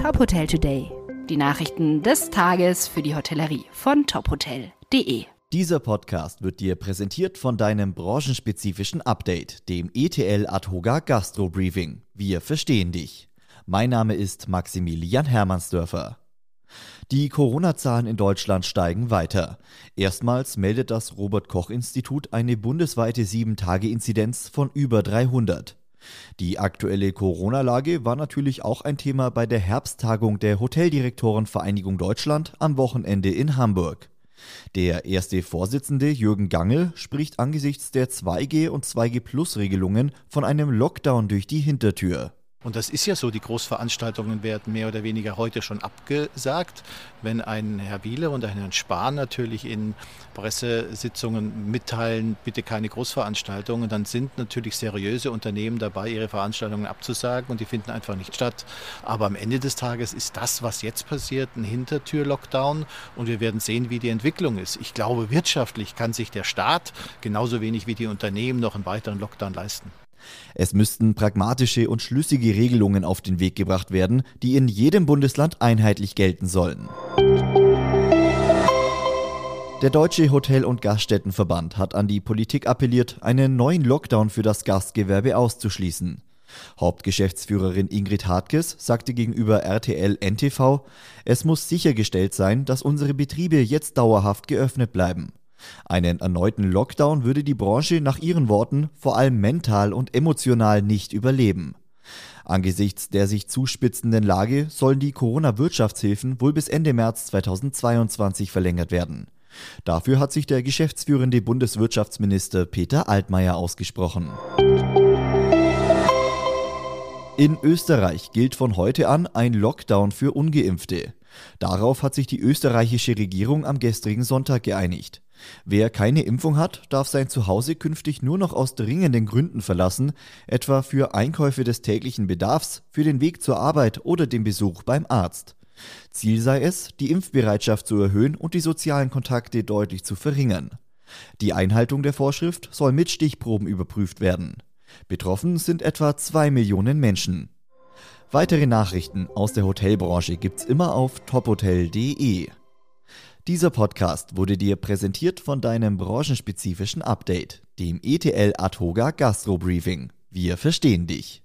Top Hotel Today. Die Nachrichten des Tages für die Hotellerie von tophotel.de. Dieser Podcast wird dir präsentiert von deinem branchenspezifischen Update, dem ETL Adhoga Gastro Briefing. Wir verstehen dich. Mein Name ist Maximilian Hermannsdörfer. Die Corona-Zahlen in Deutschland steigen weiter. Erstmals meldet das Robert Koch Institut eine bundesweite 7-Tage-Inzidenz von über 300. Die aktuelle Corona-Lage war natürlich auch ein Thema bei der Herbsttagung der Hoteldirektorenvereinigung Deutschland am Wochenende in Hamburg. Der erste Vorsitzende Jürgen Gangel spricht angesichts der 2G- und 2G-Plus-Regelungen von einem Lockdown durch die Hintertür. Und das ist ja so, die Großveranstaltungen werden mehr oder weniger heute schon abgesagt. Wenn ein Herr Wieler und ein Herr Spahn natürlich in Pressesitzungen mitteilen, bitte keine Großveranstaltungen, dann sind natürlich seriöse Unternehmen dabei, ihre Veranstaltungen abzusagen und die finden einfach nicht statt. Aber am Ende des Tages ist das, was jetzt passiert, ein Hintertür-Lockdown und wir werden sehen, wie die Entwicklung ist. Ich glaube, wirtschaftlich kann sich der Staat genauso wenig wie die Unternehmen noch einen weiteren Lockdown leisten. Es müssten pragmatische und schlüssige Regelungen auf den Weg gebracht werden, die in jedem Bundesland einheitlich gelten sollen. Der Deutsche Hotel- und Gaststättenverband hat an die Politik appelliert, einen neuen Lockdown für das Gastgewerbe auszuschließen. Hauptgeschäftsführerin Ingrid Hartges sagte gegenüber RTL NTV, es muss sichergestellt sein, dass unsere Betriebe jetzt dauerhaft geöffnet bleiben. Einen erneuten Lockdown würde die Branche nach ihren Worten vor allem mental und emotional nicht überleben. Angesichts der sich zuspitzenden Lage sollen die Corona-Wirtschaftshilfen wohl bis Ende März 2022 verlängert werden. Dafür hat sich der geschäftsführende Bundeswirtschaftsminister Peter Altmaier ausgesprochen. In Österreich gilt von heute an ein Lockdown für ungeimpfte. Darauf hat sich die österreichische Regierung am gestrigen Sonntag geeinigt. Wer keine Impfung hat, darf sein Zuhause künftig nur noch aus dringenden Gründen verlassen, etwa für Einkäufe des täglichen Bedarfs, für den Weg zur Arbeit oder den Besuch beim Arzt. Ziel sei es, die Impfbereitschaft zu erhöhen und die sozialen Kontakte deutlich zu verringern. Die Einhaltung der Vorschrift soll mit Stichproben überprüft werden. Betroffen sind etwa zwei Millionen Menschen. Weitere Nachrichten aus der Hotelbranche gibt's immer auf tophotel.de. Dieser Podcast wurde dir präsentiert von deinem branchenspezifischen Update, dem ETL Adhoga Gastro Briefing. Wir verstehen dich.